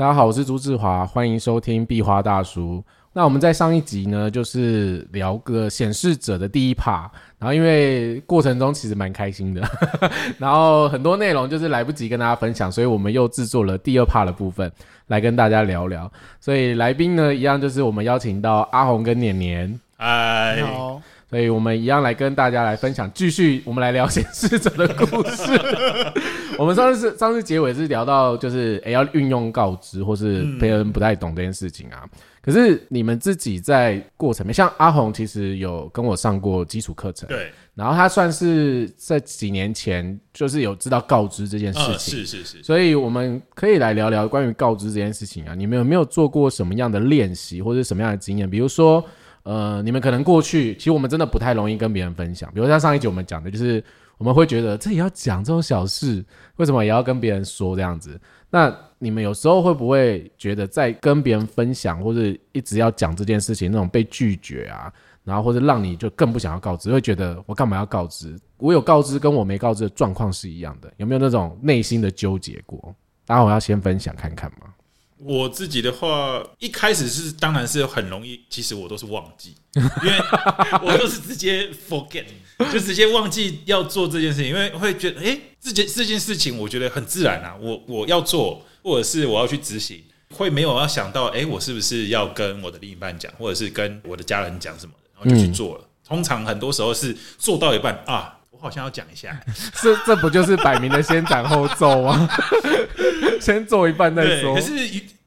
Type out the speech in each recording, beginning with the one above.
大家好，我是朱志华，欢迎收听壁花大叔。那我们在上一集呢，就是聊个显示者的第一 part，然后因为过程中其实蛮开心的，然后很多内容就是来不及跟大家分享，所以我们又制作了第二 part 的部分来跟大家聊聊。所以来宾呢，一样就是我们邀请到阿红跟年年，哎，好，所以我们一样来跟大家来分享，继续我们来聊显示者的故事。我们上次上次结尾是聊到就是诶要运用告知，或是别人不太懂这件事情啊。可是你们自己在过程面，像阿红其实有跟我上过基础课程，对，然后他算是在几年前就是有知道告知这件事嗯，情，是是是，所以我们可以来聊聊关于告知这件事情啊。你们有没有做过什么样的练习，或者什么样的经验？比如说，呃，你们可能过去其实我们真的不太容易跟别人分享，比如像上一集我们讲的，就是我们会觉得这也要讲这种小事，为什么也要跟别人说这样子？那你们有时候会不会觉得在跟别人分享，或者一直要讲这件事情，那种被拒绝啊，然后或者让你就更不想要告知，会觉得我干嘛要告知？我有告知跟我没告知的状况是一样的，有没有那种内心的纠结过？当然我要先分享看看嘛。我自己的话，一开始是当然是很容易，其实我都是忘记，因为我都是直接 forget，就直接忘记要做这件事情，因为会觉得，哎、这件这件事情我觉得很自然啊，我我要做，或者是我要去执行，会没有要想到，哎、我是不是要跟我的另一半讲，或者是跟我的家人讲什么的，然后就去做了。通常很多时候是做到一半啊，我好像要讲一下，这这不就是摆明的先斩后奏吗？先做一半再对，说可。是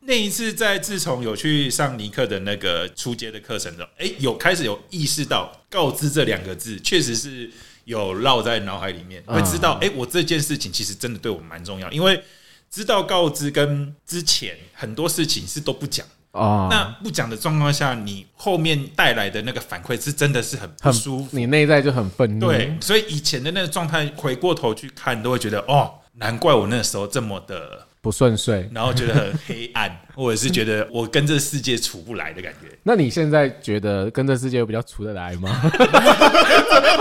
那一次在自从有去上尼克的那个初阶的课程之后，哎、有开始有意识到告知这两个字，确实是有绕在脑海里面，嗯会知道，哎、我这件事情其实真的对我蛮重要，因为知道告知跟之前很多事情是都不讲，哦，那不讲的状况下，你后面带来的那个反馈是真的是很不很舒服，你内在就很愤怒。对，所以以前的那个状态，回过头去看，都会觉得哦，难怪我那时候这么的。不顺遂。然后觉得很黑暗，或者是觉得我跟这世界处不来的感觉。那你现在觉得跟这世界有比较处得来吗？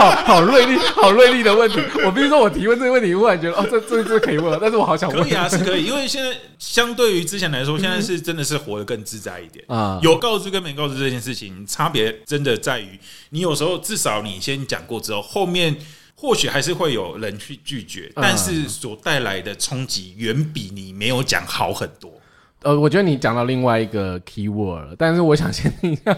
好好锐利，好锐利的问题。我必须说，我提问这个问题，忽然觉得哦，这这这可以问，但是我好想问可以啊，是可以，因为现在相对于之前来说，现在是真的是活得更自在一点。啊，有告知跟没告知这件事情，差别真的在于，你有时候至少你先讲过之后，后面或许还是会有人去拒绝，嗯但是所带来的冲击远比你没有讲好很多。呃，我觉得你讲到另外一个 key word 了，但是我想先听一下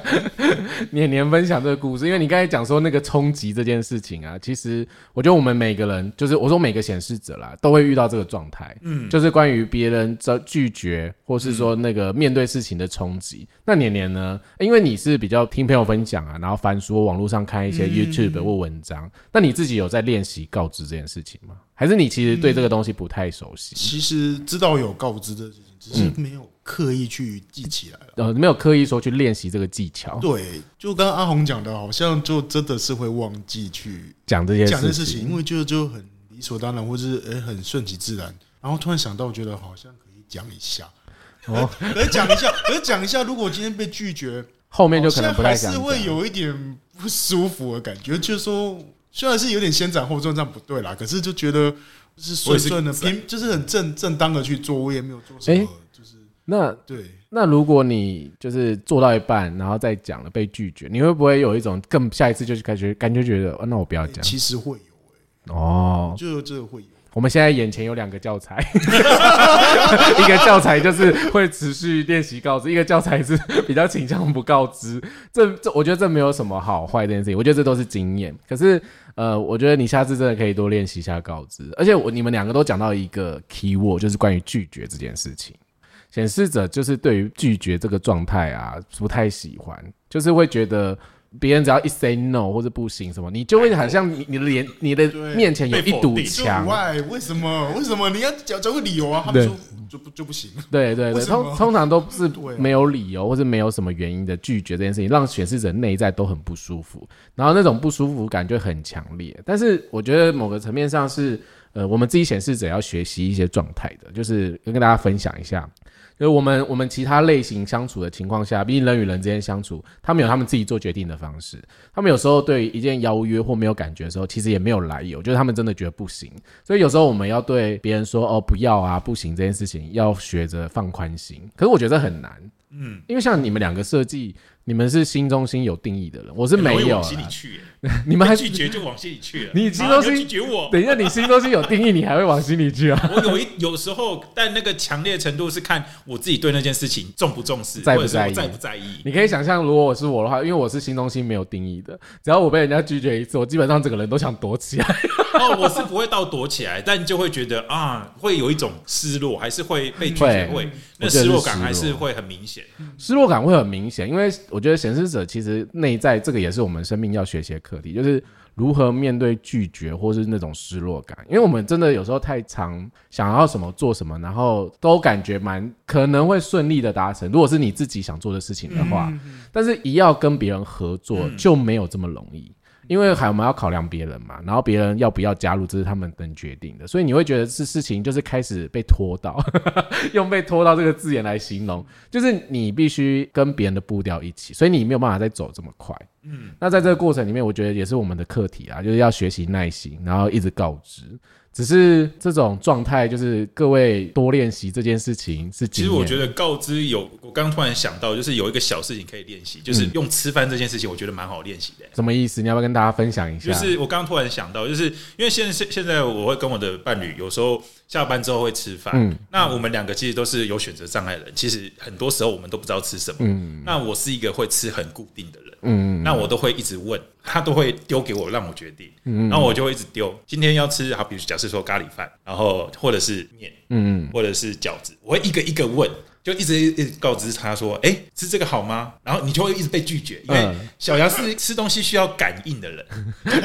年年分享这个故事，因为你刚才讲说那个冲击这件事情啊，其实我觉得我们每个人，就是我说每个显示者啦，都会遇到这个状态，嗯，就是关于别人的拒绝，或是说那个面对事情的冲击。那年年呢，因为你是比较听朋友分享啊，然后翻书、网络上看一些 YouTube 或文章，那你自己有在练习告知这件事情吗？还是你其实对这个东西不太熟悉？其实知道有告知这件事情，只是没有刻意去记起来了。呃，没有刻意说去练习这个技巧，对，就刚刚阿红讲的，好像就真的是会忘记去讲这些讲这事事情，因为就就很理所当然，或者是诶很顺其自然，然后突然想到，觉得好像可以讲一下。哦，可以讲一下，可以讲一下，如果今天被拒绝，后面就可能不太想讲。像还是会有一点不舒服的感觉，就是说虽然是有点先斩后奏，这样不对啦，可是就觉得是顺顺的，平就是很正正当的去做，我也没有做什么，诶就是那对。那如果你就是做到一半，然后再讲了被拒绝，你会不会有一种更下一次就是感觉感觉觉得，哦、那我不要讲其实会有、哦欸，。就这个会有。我们现在眼前有两个教材，一个教材就是会持续练习告知，一个教材是比较倾向不告知。这这，我觉得这没有什么好坏这件事情，我觉得这都是经验。可是呃，我觉得你下次真的可以多练习一下告知，而且我你们两个都讲到一个 key word，就是关于拒绝这件事情。显示者就是对于拒绝这个状态啊不太喜欢，就是会觉得别人只要一 say no 或者不行什么，你就会好像你你的脸你的面前有一堵被墙就，外为什么？为什么你要讲讲个理由啊？他们说就不就不行。对对对，通通常都是 没有理由或者没有什么原因的拒绝这件事情，让显示者内在都很不舒服，然后那种不舒服感就很强烈。但是我觉得某个层面上是，呃，我们自己显示者要学习一些状态的，就是跟大家分享一下。就是我们我们其他类型相处的情况下，毕竟人与人之间相处，他们有他们自己做决定的方式。他们有时候对一件邀约或没有感觉的时候，其实也没有来由，就是他们真的觉得不行。所以有时候我们要对别人说哦不要啊不行这件事情，要学着放宽心。可是我觉得很难，嗯，因为像你们两个设计。你们是心中心有定义的人，我是没有。往心里去，你们还拒绝就往心里去了。你心中心拒绝我，等一下，你心中心有定义，你还会往心里去啊？我有一有时候，但那个强烈程度是看我自己对那件事情重不重视，在不在意，在不在意。你可以想象，如果我是我的话，因为我是心中心没有定义的，只要我被人家拒绝一次，我基本上整个人都想躲起来。哦，我是不会到躲起来，但就会觉得啊，会有一种失落，还是会被拒绝，会那失落感还是会很明显。失落感会很明显，因为我觉得显示者其实内在这个也是我们生命要学习的课题，就是如何面对拒绝或是那种失落感。因为我们真的有时候太常想要什么做什么，然后都感觉蛮可能会顺利的达成。如果是你自己想做的事情的话，但是一要跟别人合作就没有这么容易。因为还我们要考量别人嘛，然后别人要不要加入，这是他们能决定的，所以你会觉得这事情就是开始被拖到，用被拖到这个字眼来形容，就是你必须跟别人的步调一起，所以你没有办法再走这么快。嗯，那在这个过程里面，我觉得也是我们的课题啊，就是要学习耐心，然后一直告知。只是这种状态，就是各位多练习这件事情是。其实我觉得告知有，我刚突然想到，就是有一个小事情可以练习，就是用吃饭这件事情，我觉得蛮好练习的。什么意思？你要不要跟大家分享一下？就是我刚刚突然想到，就是因为现在现现在我会跟我的伴侣有时候下班之后会吃饭，嗯，那我们两个其实都是有选择障碍的人，其实很多时候我们都不知道吃什么，嗯，那我是一个会吃很固定的人，嗯，那我都会一直问。他都会丢给我，让我决定，嗯然后我就会一直丢。今天要吃，好，比如假设说咖喱饭，然后或者是面，嗯，或者是饺子，我会一个一个问，就一直一直告知他说，哎，吃这个好吗？然后你就会一直被拒绝，因为小杨是吃东西需要感应的人。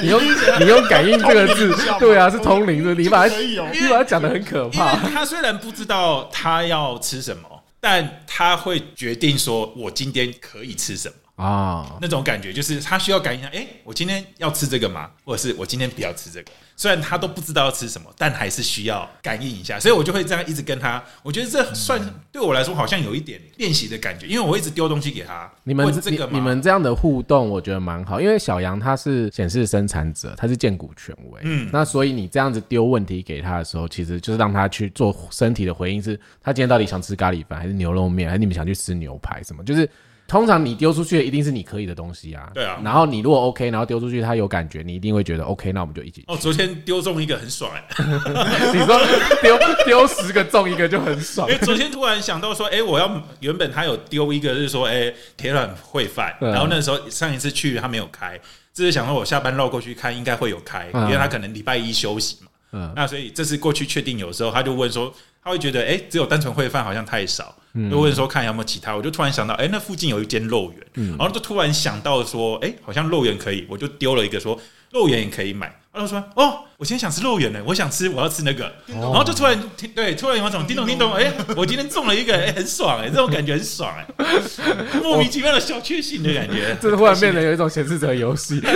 你用你用感应这个字，对啊，是通灵的，你把它你把它讲的很可怕。他虽然不知道他要吃什么，但他会决定说我今天可以吃什么。啊，那种感觉就是他需要感应一下，哎，我今天要吃这个吗？或者是我今天不要吃这个？虽然他都不知道要吃什么，但还是需要感应一下，所以我就会这样一直跟他。我觉得这算对我来说好像有一点练习的感觉，因为我一直丢东西给他。你们这个你们这样的互动，我觉得蛮好。因为小杨他是显示生产者，他是荐股权威，嗯，那所以你这样子丢问题给他的时候，其实就是让他去做身体的回应，是他今天到底想吃咖喱饭，还是牛肉面，还是你们想去吃牛排什么？就是。通常你丢出去的一定是你可以的东西啊，对啊。然后你如果 OK，然后丢出去他有感觉，你一定会觉得 OK，那我们就一起。哦，昨天丢中一个很爽哎！你说丢 丢十个中一个就很爽。因为昨天突然想到说，哎，我要原本他有丢一个，就是说，哎，铁卵烩饭。然后那时候上一次去他没有开，这是想说我下班绕过去看应该会有开，因为他可能礼拜一休息嘛。嗯。那所以这次过去确定有时候他就问说。他会觉得，哎，只有单纯烩饭好像太少，就问说看有没有其他。我就突然想到，哎，那附近有一间肉圆，然后就突然想到说，哎，好像肉圆可以，我就丢了一个说肉圆也可以买。然后说，哦，我今天想吃肉圆呢，我想吃，我要吃那个。然后就突然听，对，突然有一种叮咚叮咚，哎，我今天中了一个，哎，很爽哎，这种感觉很爽哎，莫名其妙的小确幸的感觉，这忽然变得有一种显示者游戏。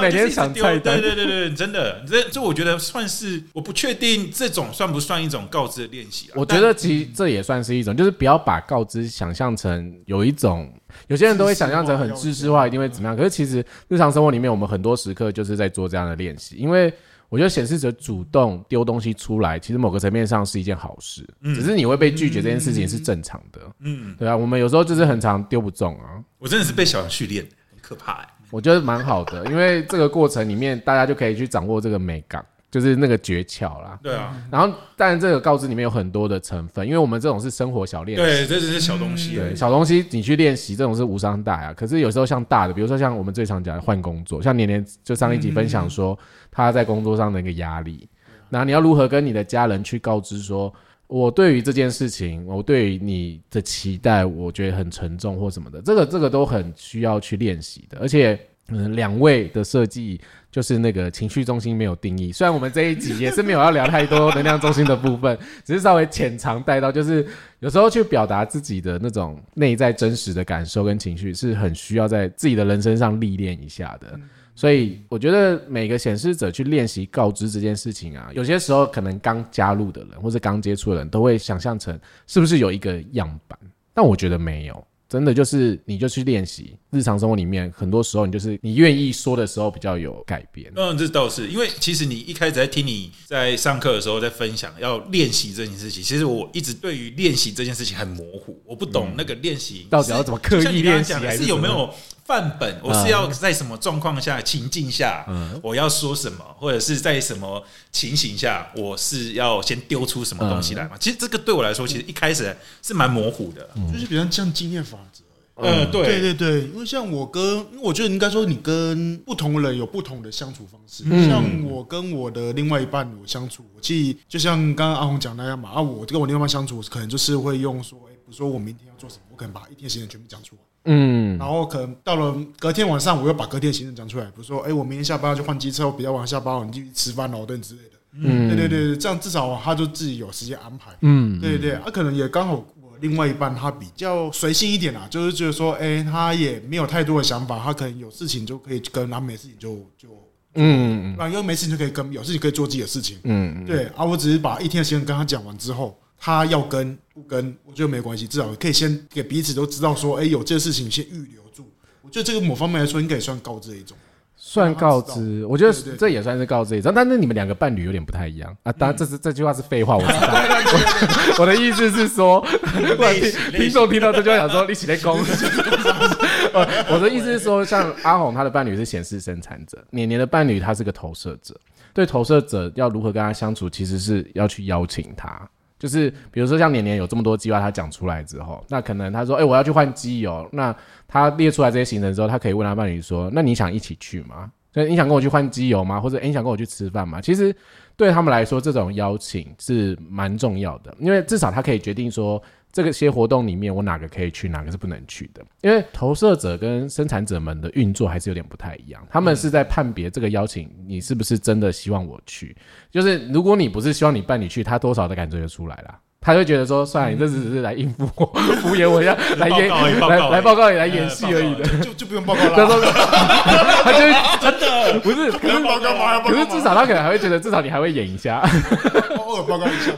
每天想菜单，对对对对，真的，这这我觉得算是，我不确定这种算不算一种告知的练习啊？我觉得其实这也算是一种，就是不要把告知想象成有一种，有些人都会想象成很知识化，一定会怎么样。可是其实日常生活里面，我们很多时刻就是在做这样的练习。因为我觉得显示者主动丢东西出来，其实某个层面上是一件好事，只是你会被拒绝这件事情是正常的。嗯，对啊，我们有时候就是很常丢不中啊。我真的是被小杨训练，很可怕哎。我觉得蛮好的，因为这个过程里面，大家就可以去掌握这个美感，就是那个诀窍啦。对啊。然后，当然这个告知里面有很多的成分，因为我们这种是生活小练习。对，这只是小东西。对，小东西你去练习，这种是无伤大雅。可是有时候像大的，比如说像我们最常讲的换工作，像年年就上一集分享说他在工作上的一个压力，那你要如何跟你的家人去告知说？我对于这件事情，我对于你的期待，我觉得很沉重或什么的，这个这个都很需要去练习的。而且，嗯，两位的设计就是那个情绪中心没有定义。虽然我们这一集也是没有要聊太多能量中心的部分，只是稍微浅尝带到，就是有时候去表达自己的那种内在真实的感受跟情绪，是很需要在自己的人生上历练一下的。所以我觉得每个显示者去练习告知这件事情啊，有些时候可能刚加入的人或者刚接触的人都会想象成是不是有一个样板，但我觉得没有。真的就是你就去练习，日常生活里面很多时候你就是你愿意说的时候比较有改变。嗯，这倒是因为其实你一开始在听你在上课的时候在分享要练习这件事情，其实我一直对于练习这件事情很模糊，我不懂那个练习到底要怎么刻意练习，还是有没有范本？我是要在什么状况下情境下，我要说什么，或者是在什么情形下，我是要先丢出什么东西来嘛？其实这个对我来说，其实一开始是蛮模糊的，就是比较像经验法则。嗯，对对对对，因为像我跟，因为我觉得应该说你跟不同人有不同的相处方式。像我跟我的另外一半我相处，我其实就像刚刚阿红讲那样嘛，啊，我跟我另外一半相处，可能就是会用说，哎，比如说我明天要做什么，我可能把一天时间全部讲出来。嗯，然后可能到了隔天晚上，我又把隔天的行程讲出来，比如说，哎，我明天下班要去换机车，比较晚下班，你就去吃饭、劳顿之类的。嗯，对对对，这样至少他就自己有时间安排。嗯，对对对，他可能也刚好我。另外一半他比较随性一点啦，就是觉得说，哎，他也没有太多的想法，他可能有事情就可以跟，然后没事情就就嗯，反正没事情就可以跟，有事情可以做自己的事情，嗯，对啊，我只是把一天的时间跟他讲完之后，他要跟不跟，我觉得没关系，至少可以先给彼此都知道说，哎，有这个事情先预留住，我觉得这个某方面来说应该也算告知的一种。算告知，我觉得这也算是告知一种，但是你们两个伴侣有点不太一样啊。当然，这是这句话是废话，我知道。我的意思是说，听听众听到这句话想说一起来攻。我的意思是说，像阿红他的伴侣是显示生产者，年年的伴侣他是个投射者。对投射者要如何跟他相处，其实是要去邀请他。就是比如说像年年有这么多计划，他讲出来之后，那可能他说：“哎，我要去换机油。”那他列出来这些行程之后，他可以问他伴侣说：“那你想一起去吗？所以你想跟我去换机油吗？或者你想跟我去吃饭吗？”其实对他们来说，这种邀请是蛮重要的，因为至少他可以决定说。这个些活动里面，我哪个可以去，哪个是不能去的？因为投射者跟生产者们的运作还是有点不太一样。他们是在判别这个邀请，你是不是真的希望我去？就是如果你不是希望你伴侣去，他多少的感觉就出来了。他就觉得说，算了，你这只是来应付我、敷衍我一下，来演来来报告你来演戏而已的，就就不用报告了。他就真的不是，可是报告嘛，可是至少他可能还会觉得，至少你还会演一下，偶尔报告一下。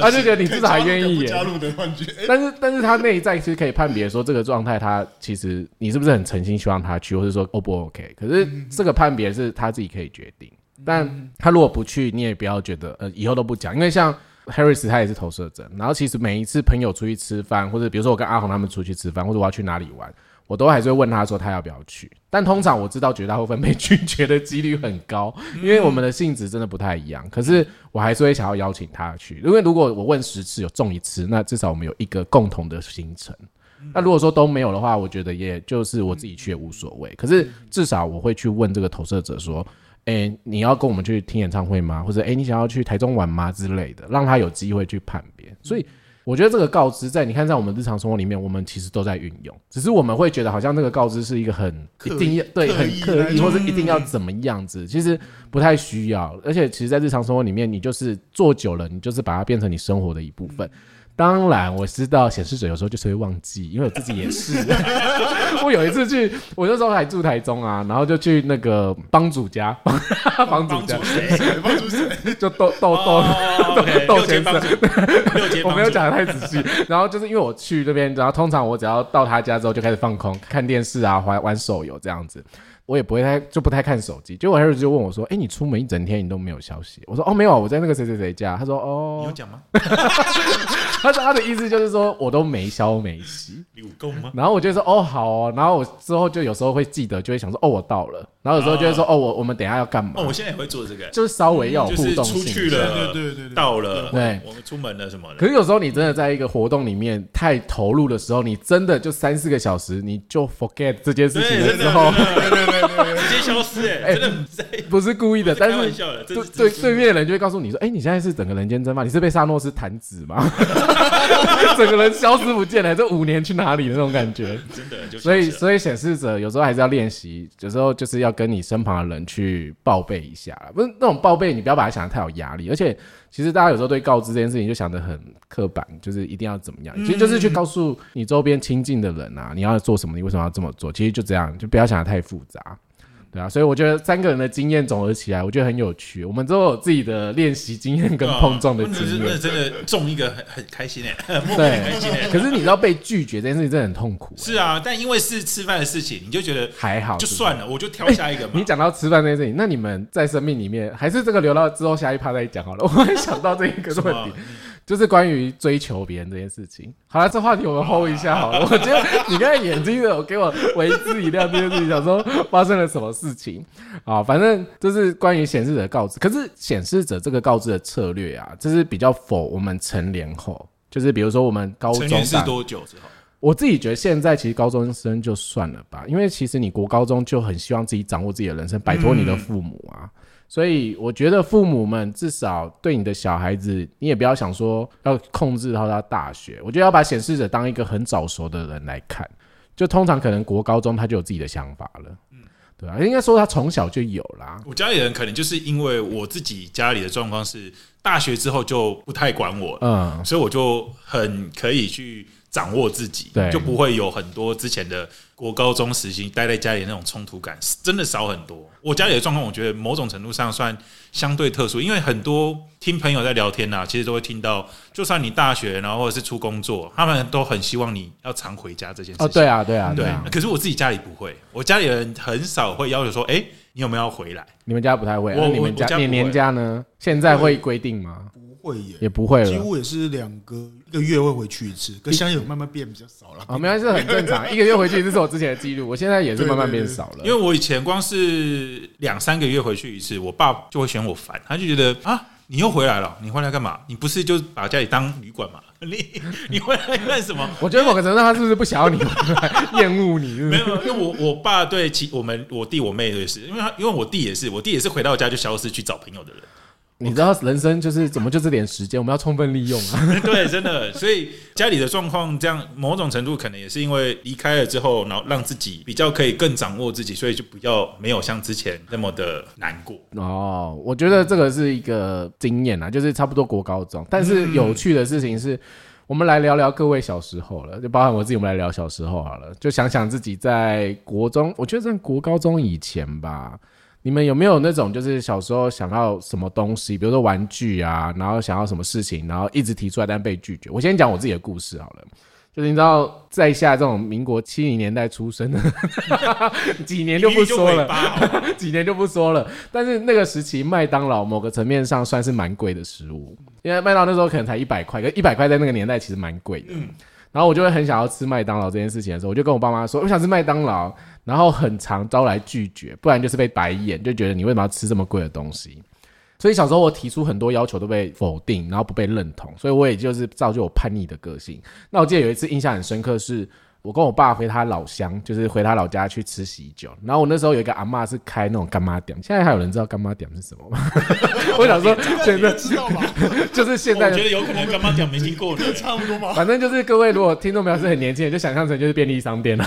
他就觉得你至少还愿意演。加入的幻觉。但是，但是他内在其实可以判别说，这个状态他其实你是不是很诚心希望他去，或是说 O 不 OK？可是这个判别是他自己可以决定。但他如果不去，你也不要觉得呃以后都不讲，因为像。Harris 他也是投射者，然后其实每一次朋友出去吃饭，或者比如说我跟阿红他们出去吃饭，或者我要去哪里玩，我都还是会问他说他要不要去。但通常我知道绝大部分被拒绝的几率很高，因为我们的性质真的不太一样。可是我还是会想要邀请他去，因为如果我问十次有中一次，那至少我们有一个共同的行程。那如果说都没有的话，我觉得也就是我自己去也无所谓。可是至少我会去问这个投射者说。哎，你要跟我们去听演唱会吗？或者哎，你想要去台中玩吗之类的，让他有机会去判别。所以我觉得这个告知在你看，在我们日常生活里面，我们其实都在运用。只是我们会觉得好像这个告知是一个很一定要对很刻意，或是一定要怎么样子，其实不太需要。而且其实，在日常生活里面，你就是做久了，你就是把它变成你生活的一部分。当然，我知道显示者有时候就是会忘记，因为我自己也是。我有一次去，我那时候还住台中啊，然后就去那个帮主家，帮主家，帮主谁？就豆豆豆豆先生。我没有讲的太仔细。然后就是因为我去那边，然后通常我只要到他家之后就开始放空，看电视啊，玩玩手游这样子。我也不会太就不太看手机，结果 Harry 就问我说：“哎，你出门一整天你都没有消息？”我说：“哦，没有，我在那个谁谁谁家。”他说：“哦，你有讲吗？” 他说他的意思就是说我都没消没息，有够吗？然后我就说：“哦，好哦。”然后我之后就有时候会记得，就会想说：“哦，我到了。”然后有时候就会说：“哦，我我们等下要干嘛？”哦，我现在也会做这个，就是稍微要有互动性。出去了，对对对对，到了，对，我们出门了什么的。可是有时候你真的在一个活动里面太投入的时候，你真的就三四个小时，你就 forget 这件事情的时候，直接消失哎，真的不是故意的，但是对对对面的人就会告诉你说：“哎，你现在是整个人间蒸发，你是被萨诺斯弹指吗？整个人消失不见了，这五年去哪里的那种感觉？真的，所以所以显示者有时候还是要练习，有时候就是要跟你身旁的人。”去报备一下，不是那种报备，你不要把它想的太有压力。而且，其实大家有时候对告知这件事情就想的很刻板，就是一定要怎么样，其实就是去告诉你周边亲近的人啊，你要做什么，你为什么要这么做，其实就这样，就不要想的太复杂。对啊，所以我觉得三个人的经验总合起来，我觉得很有趣。我们都有自己的练习经验跟碰撞的经验。真的真的中一个很很开心哎，莫名对很开心哎。可是你知道被拒绝这件事情真的很痛苦、是啊，但因为是吃饭的事情，你就觉得还好就算了，我就挑下一个嘛。你讲到吃饭这件事情，那你们在生命里面，还是这个留到之后下一趴再讲好了。我还想到这一个问题，就是关于追求别人这件事情。好了，这话题我们 hold 一下好了。我觉得你刚才眼睛有给我为之一亮这件事情，想说发生了什么事情啊？反正就是关于显示者告知，可是显示者这个告知的策略啊，就是比较否我们成年后，就是比如说我们高中成年是多久之后？我自己觉得现在其实高中生就算了吧，因为其实你国高中就很希望自己掌握自己的人生，摆脱你的父母啊。所以我觉得父母们至少对你的小孩子，你也不要想说要控制到他大学。我觉得要把显示者当一个很早熟的人来看，就通常可能国高中他就有自己的想法了，嗯对啊、应该说他从小就有啦。我家里人可能就是因为我自己家里的状况是，大学之后就不太管我，嗯，所以我就很可以去掌握自己，对就不会有很多之前的国高中时期待在家里那种冲突感，真的少很多。我家里的状况，我觉得某种程度上算相对特殊，因为很多听朋友在聊天呐、其实都会听到，就算你大学然后或者是出工作，他们都很希望你要常回家这件事情。哦，对啊，对啊，对对啊，可是我自己家里不会，我家里人很少会要求说，哎、你有没有要回来？你们家不太会，我那你们家年年家呢？现在会规定吗？不会耶，也不会了。几乎也是两个一个月会回去一次，跟现在有慢慢变比较少了。啊，没关系，很正常。一个月回去，这是我之前的记录，我现在也是慢慢变少了。因为我以前光是两三个月回去一次，我爸就会嫌我烦，他就觉得啊，你又回来了，你回来干嘛？你不是就把家里当旅馆嘛？你你回来干什么？我觉得某个程度，他是不是不想要你回来，厌恶你？是是没有，因为我我爸对其我们我弟我妹也是，因为他因为我弟也是，我弟也是回到家就消失去找朋友的人。你知道人生就是怎么就这点时间，我们要充分利用啊。对，真的，所以家里的状况这样，某种程度可能也是因为离开了之后，然后让自己比较可以更掌握自己，所以就不要没有像之前那么的难过。哦，我觉得这个是一个经验啊，就是差不多国高中。但是有趣的事情是，我们来聊聊各位小时候了，就包含我自己，我们来聊小时候好了，就想想自己在国中，我觉得在国高中以前吧。你们有没有那种就是小时候想要什么东西，比如说玩具啊，然后想要什么事情，然后一直提出来但被拒绝？我先讲我自己的故事好了。就是你知道，在下这种民国七零年代出生的，几年就不说了，几年就不说了。但是那个时期，麦当劳某个层面上算是蛮贵的食物，因为麦当劳那时候可能才一百块，可一百块在那个年代其实蛮贵的。然后我就会很想要吃麦当劳这件事情的时候，我就跟我爸妈说，我想吃麦当劳，然后很常招来拒绝，不然就是被白眼，就觉得你为什么要吃这么贵的东西。所以小时候我提出很多要求都被否定，然后不被认同，所以我也就是造就我叛逆的个性。那我记得有一次印象很深刻是。我跟我爸回他老乡，就是回他老家去吃喜酒。然后我那时候有一个阿妈是开那种干妈店，现在还有人知道干妈店是什么吗？我想说，现在知道吧？就是现在我觉得有可能干妈店没听过呢。差不多吧。反正就是各位，如果听众朋友是很年轻人，就想象成就是便利商店了，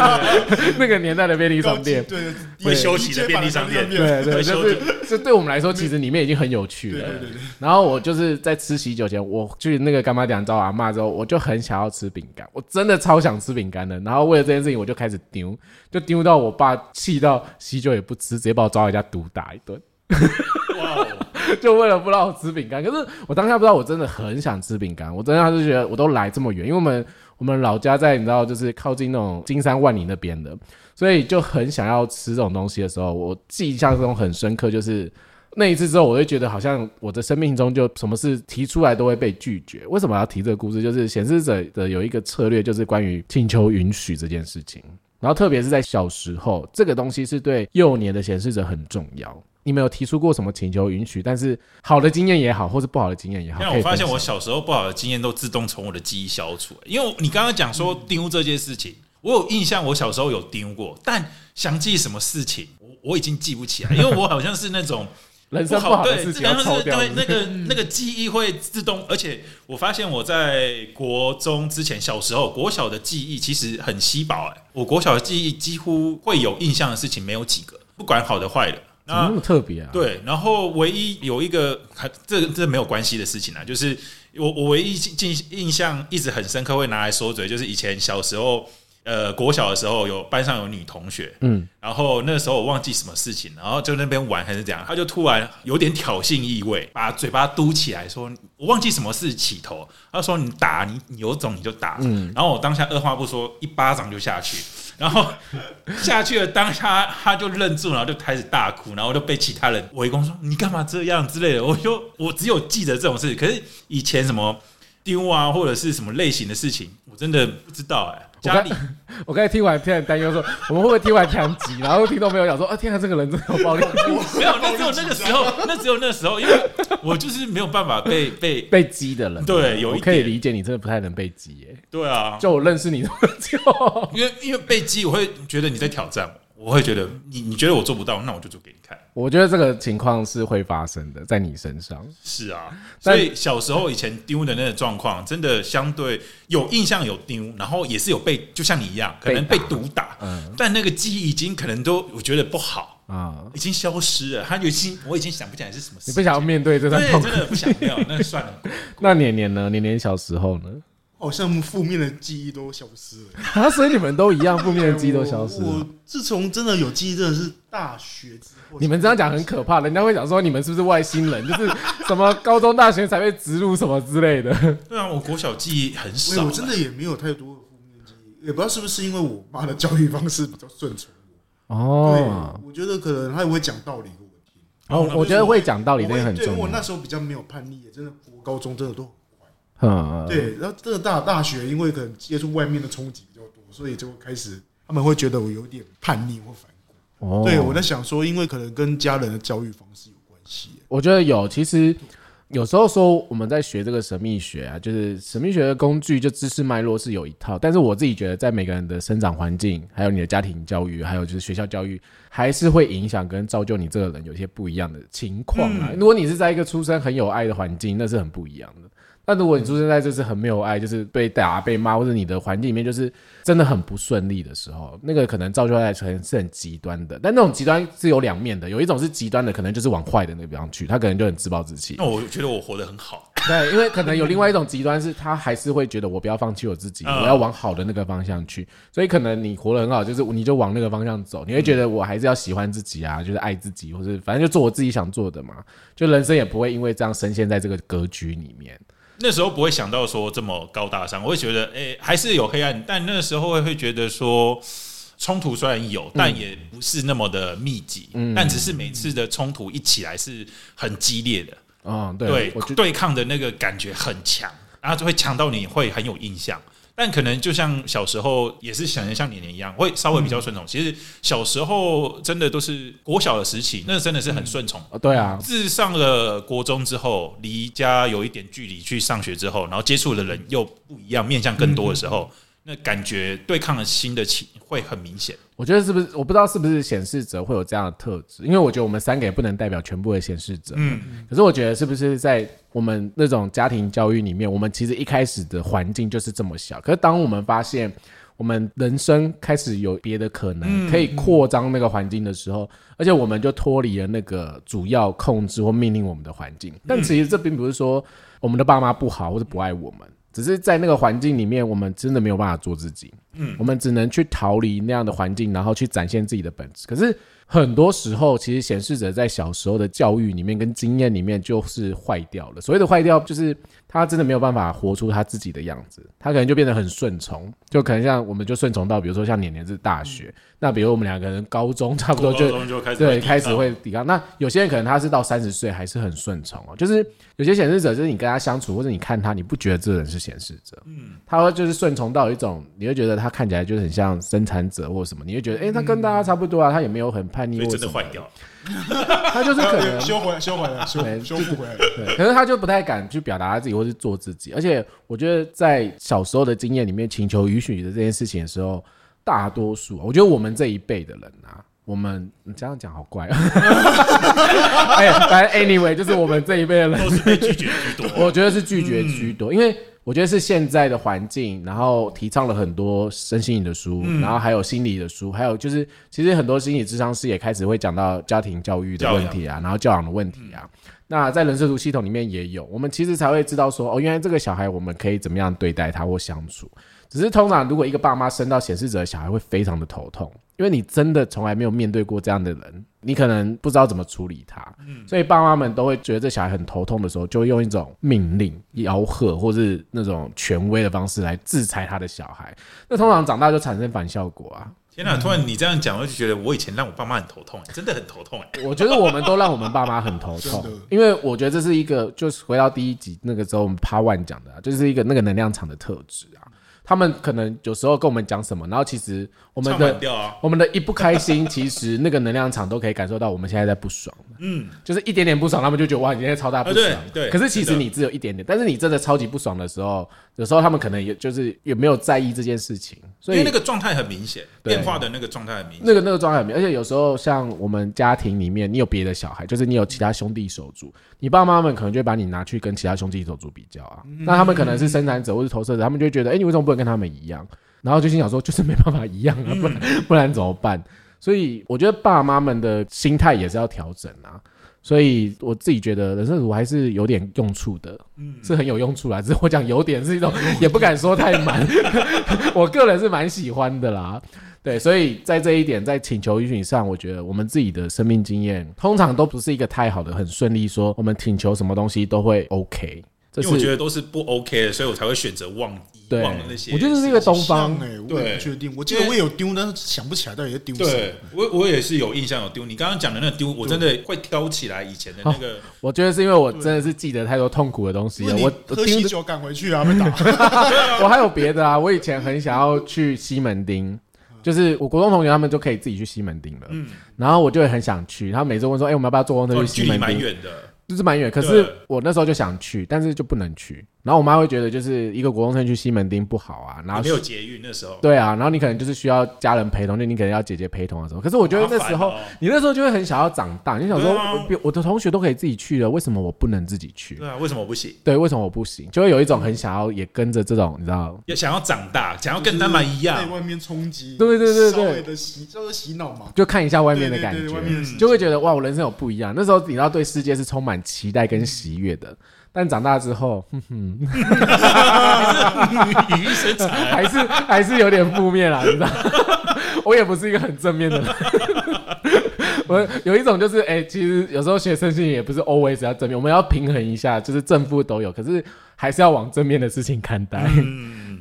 那个年代的便利商店。对对，会休息的便利商店对对，就是这对我们来说，其实里面已经很有趣了。对对对对，然后我就是在吃喜酒前，我去那个干妈店找我阿妈之后，我就很想要吃饼干，我真的超想吃饼干的。然后为了这件事情，我就开始丢，就丢到我爸气到喜酒也不吃，直接把我抓回家毒打一顿。就为了不让我吃饼干。可是我当下不知道，我真的很想吃饼干。我真的是觉得我都来这么远，因为我们我们老家在你知道，就是靠近那种金山万里那边的，所以就很想要吃这种东西的时候，我记忆象中很深刻，就是。那一次之后，我就觉得好像我的生命中就什么事提出来都会被拒绝。为什么要提这个故事？就是显示者的有一个策略，就是关于请求允许这件事情。然后特别是在小时候，这个东西是对幼年的显示者很重要。你没有提出过什么请求允许？但是好的经验也好，或是不好的经验也好，因可以分享为我发现我小时候不好的经验都自动从我的记忆消除。因为你刚刚讲说丢这件事情，我有印象，我小时候有丢过，但想记什么事情我我已经记不起来，因为我好像是那种。人生不好的对，事情要然后是抽掉。对那个那个记忆会自动，而且我发现我在国中之前，小时候国小的记忆其实很稀薄哎、我国小的记忆几乎会有印象的事情没有几个，不管好的坏的。那怎么那么特别啊？，对，然后唯一有一个还这这没有关系的事情啊，就是我我唯一印印印象一直很深刻会拿来说嘴，就是以前小时候。呃国小的时候有班上有女同学，嗯，然后那时候我忘记什么事情，然后就那边玩还是怎样，他就突然有点挑衅意味，把嘴巴嘟起来说，我忘记什么事起头，他说你打你你有种你就打，嗯。然后我当下二话不说一巴掌就下去，然后下去了当下 他就愣住，然后就开始大哭，然后就被其他人围攻说你干嘛这样之类的，我就我只有记得这种事，可是以前什么丢啊或者是什么类型的事情，我真的不知道哎、家里。我刚才听完，突然担忧说，我们会不会听完强集，然后听到没有讲说，啊，天啊，这个人真的有暴力，没有，那只有那个时候，那只有那时候，因为我就是没有办法被被被激的人。对有一我可以理解你真的不太能被激耶。对啊，就我认识你这么久，因为因为被激，我会觉得你在挑战我，我会觉得你你觉得我做不到，那我就做给你看。我觉得这个情况是会发生的，在你身上。是啊，所以小时候以前丢的那个状况，真的相对有印象有丢，然后也是有被，就像你一样，可能被毒打，嗯但那个记忆已经可能都我觉得不好，啊，已经消失了，他已经我已经想不起来是什么事。你不想要面对这段痛苦真的不想没有，那算了。那年年呢？年年小时候呢？好像负面的记忆都消失了。啊，所以你们都一样，负面的记忆都消失了。我我自从真的有记忆，真的是大学之后。你们这样讲很可怕，人家会讲说你们是不是外星人，就是什么高中、大学才被植入什么之类的。对啊，我国小记忆很少有，我真的也没有太多的负面记忆，也不知道是不是因为我妈的教育方式比较顺从我。哦，对，我觉得可能她也会讲道理给我听。哦，我觉得会讲道理，我会对，那个很重因为我那。时候比较没有叛逆，真的我高中真的都嗯，对，然后这个大大学，因为可能接触外面的冲击比较多，所以就开始他们会觉得我有点叛逆或反骨。哦，对，我在想说，因为可能跟家人的教育方式有关系。我觉得有，其实有时候说我们在学这个神秘学啊，就是神秘学的工具，就知识脉络是有一套，但是我自己觉得，在每个人的生长环境，还有你的家庭教育，还有就是学校教育，还是会影响跟造就你这个人有些不一样的情况啊。如果你是在一个出生很有爱的环境，那是很不一样的。但如果你出生在就是很没有爱，就是被打、被骂，或者你的环境里面就是真的很不顺利的时候，那个可能造就来可能是很极端的。但那种极端是有两面的，有一种是极端的，可能就是往坏的那个地方去，他可能就很自暴自弃。那我觉得我活得很好。对，因为可能有另外一种极端是，他还是会觉得我不要放弃我自己，嗯我要往好的那个方向去。所以可能你活得很好，就是你就往那个方向走，你会觉得我还是要喜欢自己啊，就是爱自己，或者反正就做我自己想做的嘛。就人生也不会因为这样深陷在这个格局里面。那时候不会想到说这么高大上，我会觉得，哎、还是有黑暗，但那时候会会觉得说，冲突虽然有，但也不是那么的密集，嗯。但只是每次的冲突一起来是很激烈的，嗯，对，对对抗的那个感觉很强，然后就会强到你会很有印象。但可能就像小时候也是想像年年一样，会稍微比较顺从。其实小时候真的都是国小的时期，那真的是很顺从。哦，对啊，自上了国中之后，离家有一点距离去上学之后，然后接触的人又不一样，面向更多的时候，那感觉对抗的新的情会很明显。我觉得是不是我不知道是不是显示者会有这样的特质，因为我觉得我们三个也不能代表全部的显示者。嗯，可是我觉得是不是在我们那种家庭教育里面，我们其实一开始的环境就是这么小，可是当我们发现我们人生开始有别的可能，可以扩张那个环境的时候，而且我们就脱离了那个主要控制或命令我们的环境。但其实这并不是说我们的爸妈不好或者不爱我们。只是在那个环境里面，我们真的没有办法做自己，嗯，我们只能去逃离那样的环境，然后去展现自己的本质。可是很多时候，其实显示者在小时候的教育里面跟经验里面就是坏掉了。所谓的坏掉，就是他真的没有办法活出他自己的样子，他可能就变得很顺从，就可能像我们就顺从到，比如说像年年是大学，那比如我们两个人高中差不多就对，开始会抵抗。那有些人可能他是到三十岁还是很顺从哦，就是有些显示者，就是你跟他相处或者你看他，你不觉得这个人是显示者，嗯，他会就是顺从到一种，你会觉得他看起来就是很像生产者或什么，你会觉得，哎、他跟大家差不多啊，他也没有很叛逆所以或什么，真的坏掉了。他就是可能 修回来，修回来，修对修复回来。对，可是他就不太敢去表达他自己或是做自己，而且我觉得在小时候的经验里面，请求允许的这件事情的时候，大多数，我觉得我们这一辈的人啊，我们你这样讲好怪啊，哎，反正 anyway，就是我们这一辈的人都是被拒绝居多。我觉得是拒绝居多，因为我觉得是现在的环境，然后提倡了很多身心灵的书，然后还有心理的书，还有就是其实很多心理智商师也开始会讲到家庭教育的问题啊，然后教养的问题啊。那在人设图系统里面也有，我们其实才会知道说，哦，原来这个小孩我们可以怎么样对待他或相处。只是通常如果一个爸妈生到显示者的小孩，会非常的头痛，因为你真的从来没有面对过这样的人，你可能不知道怎么处理他。嗯所以爸妈们都会觉得这小孩很头痛的时候，就会用一种命令、吆喝或是那种权威的方式来制裁他的小孩。那通常长大就产生反效果啊。天哪！突然你这样讲，我就觉得我以前让我爸妈很头痛，真的很头痛哎。我觉得我们都让我们爸妈很头痛，因为我觉得这是一个，就是回到第一集那个时候我们 Part One 讲的，就是一个那个能量场的特质啊。他们可能有时候跟我们讲什么，然后其实我们的我们的一不开心，其实那个能量场都可以感受到我们现在在不爽。嗯，就是一点点不爽，他们就觉得哇，你现在超大不爽。对，可是其实你只有一点点，但是你真的超级不爽的时候，有时候他们可能也就是也没有在意这件事情，所以那个状态很明显，变化的那个状态很明显。那个那个状态很明，而且有时候像我们家庭里面，你有别的小孩，就是你有其他兄弟手足，你爸妈们可能就会把你拿去跟其他兄弟手足比较啊。那他们可能是生产者或是投射者，他们就觉得，哎，你为什么不能跟他们一样？然后就心想说，就是没办法一样啊，不然不然怎么办？所以我觉得爸妈们的心态也是要调整啊。所以我自己觉得人生图还是有点用处的，嗯，是很有用处啦。只是我讲有点是一种，也不敢说太满。我个人是蛮喜欢的啦。对，所以在这一点，在请求允许上，我觉得我们自己的生命经验通常都不是一个太好的、很顺利，说我们请求什么东西都会 OK。因为我觉得都是不 OK 的，所以我才会选择忘遗忘那些。我觉得是一个东方哎，我也不确定。我记得我有丢，但是想不起来到底是丢什么。对，我我也是有印象有丢。你刚刚讲的那个丢，我真的会挑起来以前的那个。我觉得是因为我真的是记得太多痛苦的东西了。我喝喜酒赶回去啊，被打。我还有别的啊，我以前很想要去西门町，就是我国中同学他们就可以自己去西门町了。嗯，然后我就会很想去。他每次问说：“哎，我们要不要坐公车去西门町？”蛮远的。就是蛮远，可是我那时候就想去，但是就不能去。然后我妈会觉得，就是一个国中生去西门町不好啊。然后没有捷运那时候。对啊，然后你可能就是需要家人陪同，就你可能要姐姐陪同的时候。可是我觉得那时候，你那时候就会很想要长大，你想说，我我的同学都可以自己去了，为什么我不能自己去？对啊，为什么我不行？对，为什么我不行？就会有一种很想要也跟着这种，你知道，也想要长大，想要跟他们一样，在外面冲击。对对对对的洗就是洗脑嘛，就看一下外面的感觉，就会觉得哇，我人生有不一样。那时候你知道，对世界是充满期待跟喜悦的。但长大之后，哼哼，还是还是有点负面啦，你知道？我也不是一个很正面的人。我有一种就是，哎，其实有时候学生性也不是 always 要正面，我们要平衡一下，就是正负都有，可是还是要往正面的事情看待。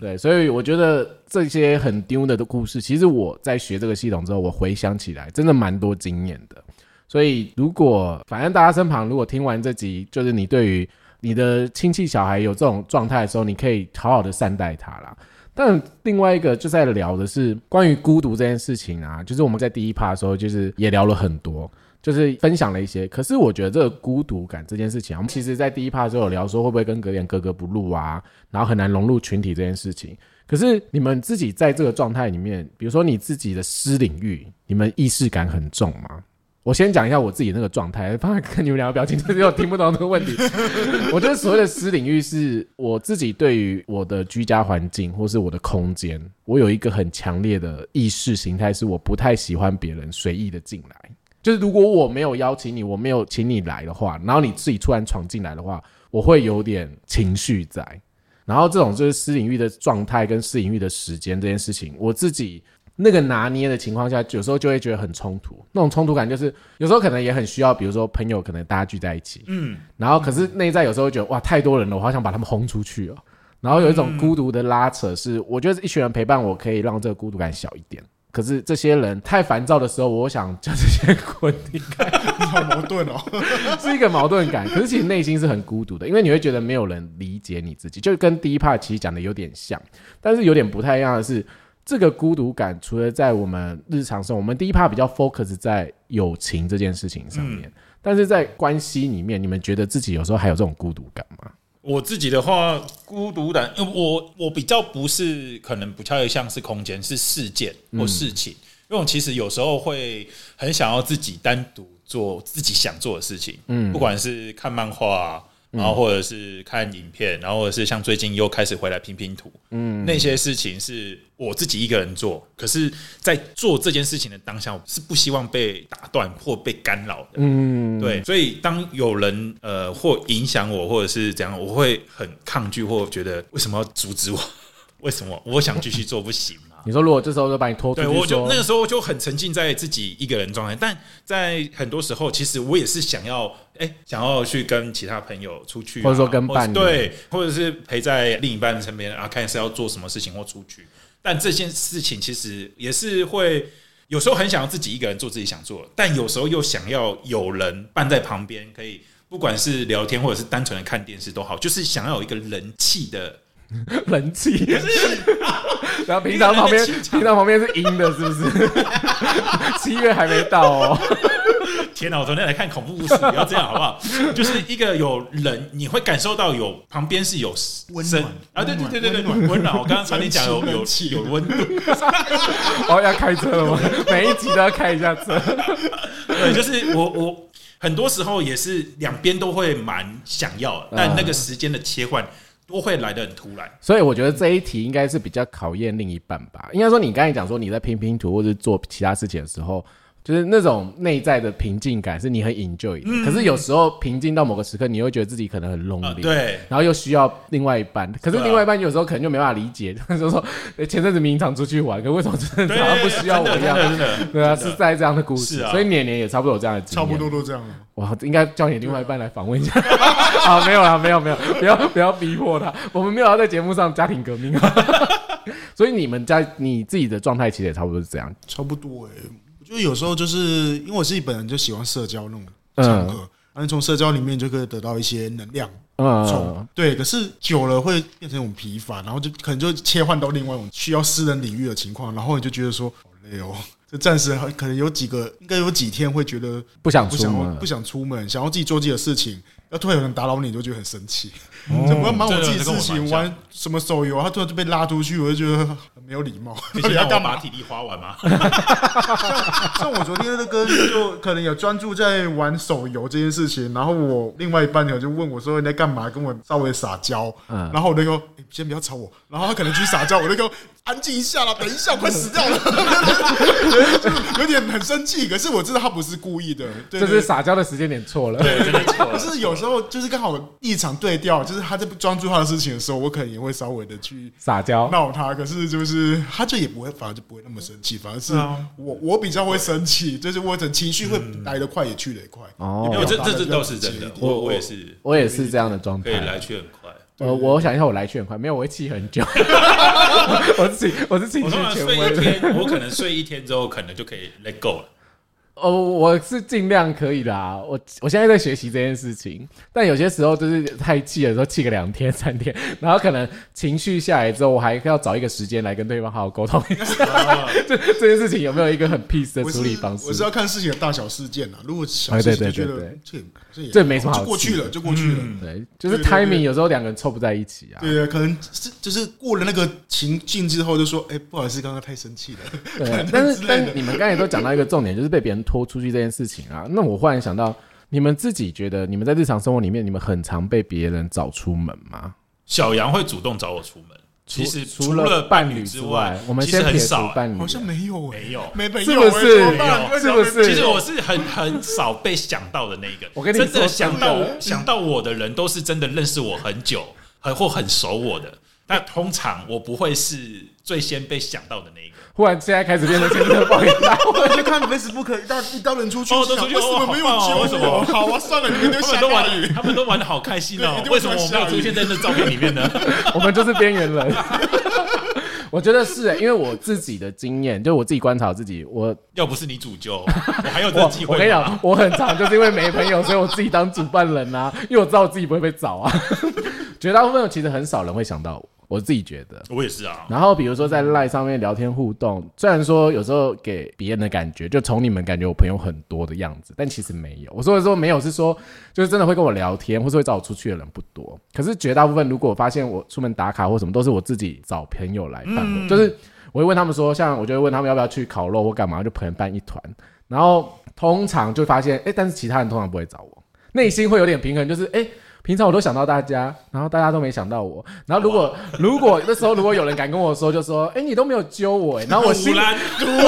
对，所以我觉得这些很丢的的故事，其实我在学这个系统之后，我回想起来，真的蛮多经验的。所以如果反正大家身旁如果听完这集，就是你对于你的亲戚小孩有这种状态的时候，你可以好好的善待他啦。但另外一个就在聊的是关于孤独这件事情啊，就是我们在第一趴的时候，就是也聊了很多，就是分享了一些。可是我觉得这个孤独感这件事情，我们其实在第一趴的时候有聊说会不会跟格言格格不入啊，然后很难融入群体这件事情。可是你们自己在这个状态里面，比如说你自己的私领域，你们意识感很重吗？我先讲一下我自己那个状态，放在看你们两个表情，就是我听不懂这个问题。我觉得所谓的私领域是我自己对于我的居家环境或是我的空间，我有一个很强烈的意识形态，是我不太喜欢别人随意的进来。就是如果我没有邀请你，我没有请你来的话，然后你自己突然闯进来的话，我会有点情绪在。然后这种就是私领域的状态跟私领域的时间这件事情，我自己。那个拿捏的情况下，有时候就会觉得很冲突。那种冲突感就是，有时候可能也很需要，比如说朋友可能大家聚在一起，嗯，然后可是内在有时候觉得哇太多人了，我好想把他们轰出去哦。然后有一种孤独的拉扯，是我觉得一群人陪伴我可以让这个孤独感小一点。可是这些人太烦躁的时候，我想叫这些滚离开，好矛盾哦，是一个矛盾感。可是其实内心是很孤独的，因为你会觉得没有人理解你自己，就跟第一 part 其实讲的有点像，但是有点不太一样的是。这个孤独感，除了在我们日常生活，我们第一 part 比较 focus 在友情这件事情上面，但是在关系里面，你们觉得自己有时候还有这种孤独感吗？我自己的话，孤独感，我我比较不是，可能不太像是空间，是事件或事情，因为我其实有时候会很想要自己单独做自己想做的事情，嗯，不管是看漫画。然后或者是看影片，然后或者是像最近又开始回来拼拼图，嗯，那些事情是我自己一个人做，可是，在做这件事情的当下，我是不希望被打断或被干扰的，嗯，对，所以当有人呃或影响我，或者是怎样，我会很抗拒，或觉得为什么要阻止我？为什么我想继续做不行吗？你说如果这时候就把你拖出对，去，我就说那个时候就很沉浸在自己一个人状态，但在很多时候，其实我也是想要，哎、想要去跟其他朋友出去啊、或者说跟伴侣对，或者是陪在另一半身边啊，看是要做什么事情或出去。但这件事情其实也是会有时候很想要自己一个人做自己想做的，但有时候又想要有人伴在旁边，可以不管是聊天或者是单纯的看电视都好，就是想要有一个人气的。人气，然后平常旁边平常旁边是阴的，是不是？七月还没到哦，天哪！我昨天来看恐怖故事，不要这样好不好？就是一个有人，你会感受到有旁边是有声温暖啊，对对对对对，温暖温暖。我刚刚差点讲 有有气有温度，哦，要开车了吗？每一集都要开一下车。对，就是我我很多时候也是两边都会蛮想要，但那个时间的切换都会来的很突然。所以我觉得这一题应该是比较考验另一半吧。应该说，你刚才讲说你在拼拼图或者做其他事情的时候，就是那种内在的平静感是你很 enjoy 的。可是有时候平静到某个时刻，你又觉得自己可能很啊 lonely，、对，然后又需要另外一半。可是另外一半有时候可能就没办法理解，就是说前阵子明明常出去玩，可为什么真的对，好像不需要我一样？真的，对啊，是在这样的故事，是啊所以年年也差不多有这样的经验，差不多都这样了。哇，应该叫你另外一半来访问一下。好，没有啦，没有没有，不要不要逼迫他，我们没有要在节目上家庭革命啊。所以你们家你自己的状态其实也差不多是这样。差不多哎、我觉得有时候就是因为我自己本人就喜欢社交那种嗯场合，然后从社交里面就可以得到一些能量。嗯冲，对，可是久了会变成一种疲乏，然后就可能就切换到另外一种需要私人领域的情况，然后你就觉得说好累哦，这暂时还可能有几个，应该有几天会觉得不想不出门想不，想出门，想要自己做自己的事情，要突然有人打扰你，你就觉得很生气。哦怎么要忙我自己事情，玩什么手游，他突然就被拉出去，我就觉得很没有礼貌。你要干嘛？体力花完吗？像我昨天那个就可能有专注在玩手游这件事情，然后我另外一半友就问我说你在干嘛，跟我稍微撒娇，嗯然后我就说、欸先不要吵我，然后他可能去撒娇，我就说安静一下啦，等一下我快死掉了，就 有点很生气，可是我知道他不是故意的，对就是撒娇的时间点错了。对，真的错可。是有时候就是刚好立场对调，就是他在专注他的事情的时候，我可能也会稍微的去撒娇，闹他，可是就是他就也不会，反而就不会那么生气，反而是我我比较会生气，就是我整情绪会来得快也去得也快。哦这这这倒是真的我我也是我也是这样的状态。可以来去很快。呃，我想一下，我来去很快，没有，我会气很久。我自己，我是情绪我通常睡。一天，我可能睡一天之后，可能就可以 let go 了。哦，我是尽量可以啦。我我现在在学习这件事情，但有些时候就是太气了，时候气个两天三天，然后可能情绪下来之后，我还要找一个时间来跟对方好好沟通一下，这这件事情有没有一个很 peace 的处理方式我是？要看事情的大小事件啊。如果小事情就觉得对对对这这这没什么好就过去了，就过去了。嗯对，就是对对对 timing 有时候两个人凑不在一起啊。对，可能是就是过了那个情境之后，就说：“哎，不好意思，刚刚太生气了。对，但是但你们刚才都讲到一个重点，就是被别人拖出去这件事情啊。那我忽然想到，你们自己觉得你们在日常生活里面，你们很常被别人找出门吗？小杨会主动找我出门，其实除除了伴侣侣之外，我们其实先很少欸。伴侣，好像没有哎，没有没朋友，是不是是不是其实我是很很少被想到的那一个。我跟你真的说想到真的想到我的人，都是真的认识我很久，很或很熟我的。但通常我不会是最先被想到的那一个。忽然现在开始变成前车抱怨大会。我就看 Facebook 一大一刀人出去，哦都出去想为什么没有哦好棒哦？为什么好啊，算了，你们都大雨玩，。他们都玩的好开心哦对一。定会为什么我没有出现在那照片里面呢？我们就是边缘人。我觉得是、欸，因为我自己的经验，就我自己观察我自己，我要不是你主揪，我还有这我个机会吗。我跟你讲，我很常就是因为没朋友，所以我自己当主办人啊，因为我知道我自己不会被找啊。绝大部分其实很少人会想到我，我自己觉得。我也是啊。然后比如说在赖上面聊天互动，虽然说有时候给别人的感觉，就从你们感觉我朋友很多的样子，但其实没有。我说的说没有是说，就是真的会跟我聊天，或是会找我出去的人不多。可是绝大部分，如果我发现我出门打卡或什么，都是我自己找朋友来办的，就是我会问他们说，像我就会问他们要不要去烤肉或干嘛，就朋友办一团，然后通常就发现，哎、但是其他人通常不会找我，内心会有点平衡，就是哎。诶平常我都想到大家，然后大家都没想到我。然后如果 如果那时候如果有人敢跟我说，就说：“哎、你都没有揪我。”哎，然后我心我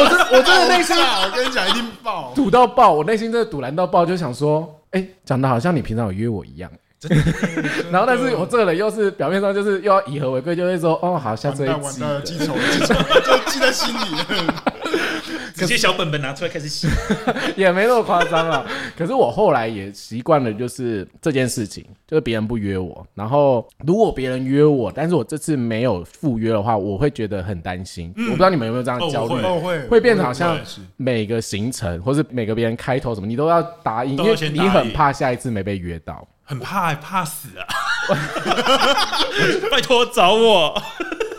真我真的内心啊 我跟你讲一定爆。堵到爆，我内心真的堵拦到爆，就想说：“哎、讲的好像你平常有约我一样。”然后，但是我这个人又是表面上就是又要以和为贵，就会说：“哦，好，下次会蛋完蛋了，记记仇了，记仇，就记在心里了。直接小本本拿出来开始写。也没那么夸张啊。可是我后来也习惯了，就是这件事情，就是别人不约我，然后如果别人约我，但是我这次没有赴约的话，我会觉得很担心。我不知道你们有没有这样哦焦虑会会变成好像每个行程或是每个别人开头什么，你都要答应，因为你很怕下一次没被约到。很怕怕死啊！拜托找我。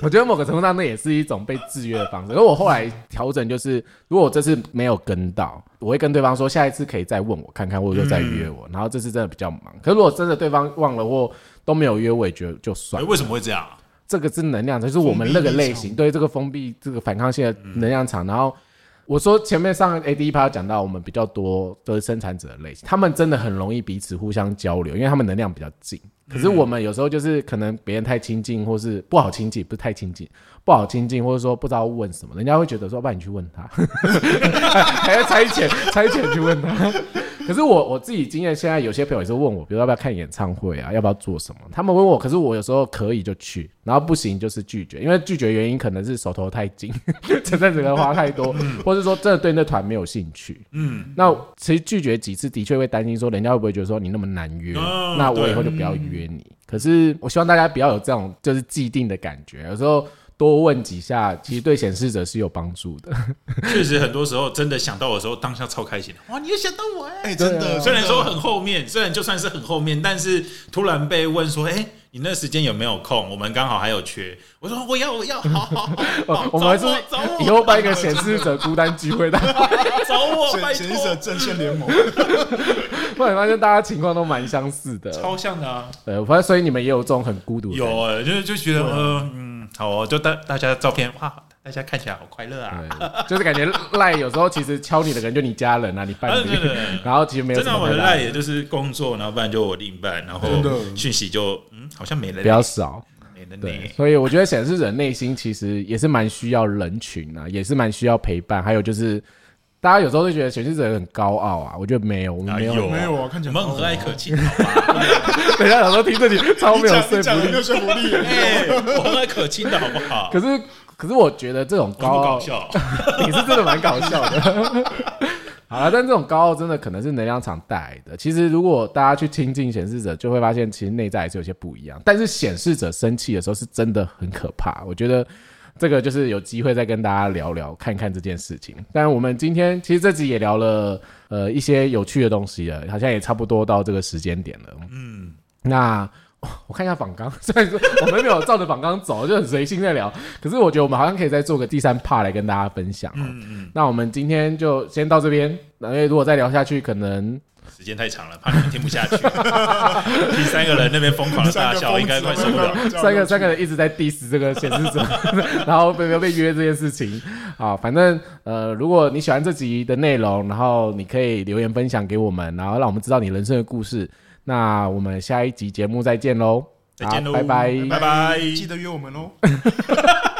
我觉得某个程度上，那也是一种被制约的方式。而我后来调整就是，如果我这次没有跟到，我会跟对方说，下一次可以再问我看看，或者说再约我。然后这次真的比较忙，可是如果真的对方忘了或都没有约，我也觉得就算哎，了。为什么会这样？这个是能量场，就是我们那个类型，对这个封闭这个反抗性的能量场。然后我说前面上 A D 一趴讲到，我们比较多都是生产者的类型，他们真的很容易彼此互相交流，因为他们能量比较近。可是我们有时候就是可能别人太亲近，或是不好亲近，不是太亲近，不好亲近，或者说不知道问什么，人家会觉得说，不然你去问他，还要差遣差遣去问他。可是我我自己经验，现在有些朋友也是问我，比如说要不要看演唱会啊，要不要做什么？他们问我，可是我有时候可以就去，然后不行就是拒绝，因为拒绝原因可能是手头太紧，这阵子花太多，或者说真的对那团没有兴趣。嗯，那其实拒绝几次，的确会担心说，人家会不会觉得说你那么难约？哦那我以对后就不要约你。可是我希望大家不要有这种就是既定的感觉，有时候多问几下，其实对显示者是有帮助的。确实很多时候真的想到我的时候，当下超开心的。哇，你又想到我哎！哎，真的，虽然说很后面，虽然就算是很后面，但是突然被问说：“哎、你那时间有没有空？我们刚好还有缺。”我说：“我要，我要，好好好，好 我们是以后办一个显示者孤单聚会的，找我，拜显显示者托，阵线联盟，后来发现大家情况都蛮相似的。超像的啊！对，反正所以你们也有这种很孤独的。有哎、就是就觉得呃嗯，好哦，就大大家照片哇，大家看起来好快乐啊！就是感觉赖有时候其实敲你的人就你家人啊，你伴侣 然后其实没有真的，我的赖也就是工作，然后不然就我另一半，然后讯息就嗯，好像没人，比较少。没了对，。所以我觉得显示者内心其实也是蛮需要人群啊，也是蛮需要陪伴。还有就是，大家有时候会觉得显示者很高傲啊，我觉得没有，我们没有。没有啊，看起来我们很和蔼可亲，等一下有时候听这里超没有说服力。说服力，哎，我和蔼可亲的好不好？可是，可是我觉得这种高傲搞，笑，你是真的蛮搞笑的。好了，但这种高傲真的可能是能量场带来的。其实，如果大家去亲近显示者，就会发现其实内在还是有些不一样。但是显示者生气的时候是真的很可怕。我觉得这个就是有机会再跟大家聊聊，看看这件事情。但我们今天其实这集也聊了呃一些有趣的东西了，好像也差不多到这个时间点了。嗯，那哦 我看一下访纲，虽然说我们没有照着访纲走，就很随性在聊，可是我觉得我们好像可以再做个第三 part 来跟大家分享、哦。嗯嗯，那我们今天就先到这边，因为如果再聊下去，可能时间太长了，怕你们听不下去。第三个人那边疯狂的大笑，应该快受不了。三个三个人一直在 diss 这个显示者，然后被被约这件事情好，反正呃，如果你喜欢这集的内容，然后你可以留言分享给我们，然后让我们知道你人生的故事。那我们下一集节目再见喽，再见喽。拜拜。拜拜。记得约我们哦。